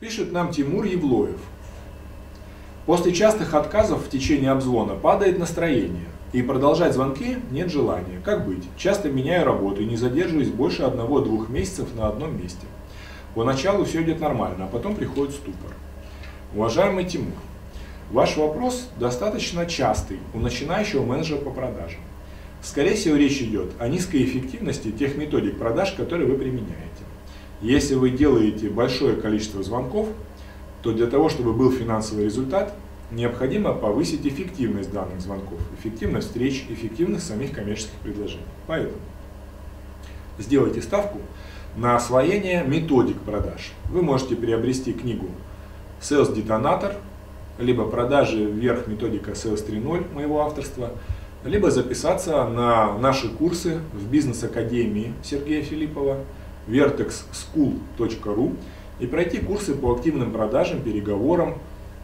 Пишет нам Тимур Евлоев. После частых отказов в течение обзвона падает настроение, и продолжать звонки нет желания. Как быть? Часто меняю работу и не задерживаюсь больше одного-двух месяцев на одном месте. Поначалу все идет нормально, а потом приходит ступор. Уважаемый Тимур, ваш вопрос достаточно частый у начинающего менеджера по продажам. Скорее всего, речь идет о низкой эффективности тех методик продаж, которые вы применяете. Если вы делаете большое количество звонков, то для того, чтобы был финансовый результат, необходимо повысить эффективность данных звонков, эффективность встреч, эффективность самих коммерческих предложений. Поэтому сделайте ставку на освоение методик продаж. Вы можете приобрести книгу Sales Detonator, либо продажи вверх методика Sales 3.0 моего авторства, либо записаться на наши курсы в бизнес-академии Сергея Филиппова, vertexschool.ru и пройти курсы по активным продажам, переговорам,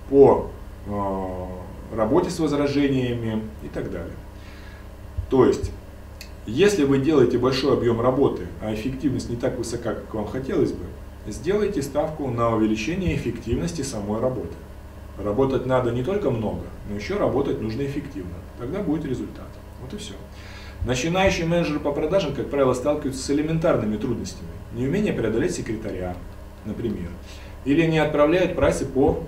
по э, работе с возражениями и так далее. То есть, если вы делаете большой объем работы, а эффективность не так высока, как вам хотелось бы, сделайте ставку на увеличение эффективности самой работы. Работать надо не только много, но еще работать нужно эффективно. Тогда будет результат. Вот и все. Начинающий менеджер по продажам, как правило, сталкиваются с элементарными трудностями. Неумение преодолеть секретаря, например. Или не отправляют прайсы по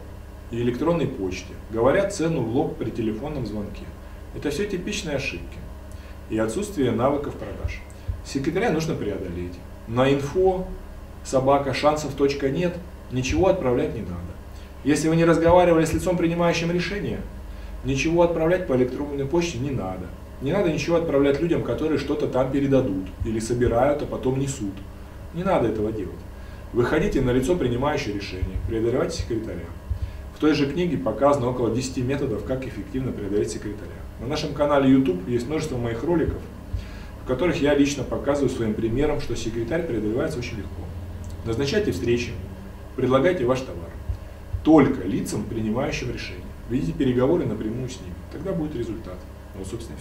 электронной почте. Говорят цену в лоб при телефонном звонке. Это все типичные ошибки. И отсутствие навыков продаж. Секретаря нужно преодолеть. На инфо собака шансов точка нет, ничего отправлять не надо. Если вы не разговаривали с лицом, принимающим решение, ничего отправлять по электронной почте не надо. Не надо ничего отправлять людям, которые что-то там передадут или собирают, а потом несут. Не надо этого делать. Выходите на лицо, принимающее решение, преодолевайте секретаря. В той же книге показано около 10 методов, как эффективно преодолеть секретаря. На нашем канале YouTube есть множество моих роликов, в которых я лично показываю своим примером, что секретарь преодолевается очень легко. Назначайте встречи, предлагайте ваш товар только лицам, принимающим решения. Ведите переговоры напрямую с ними. Тогда будет результат. Вот, собственно,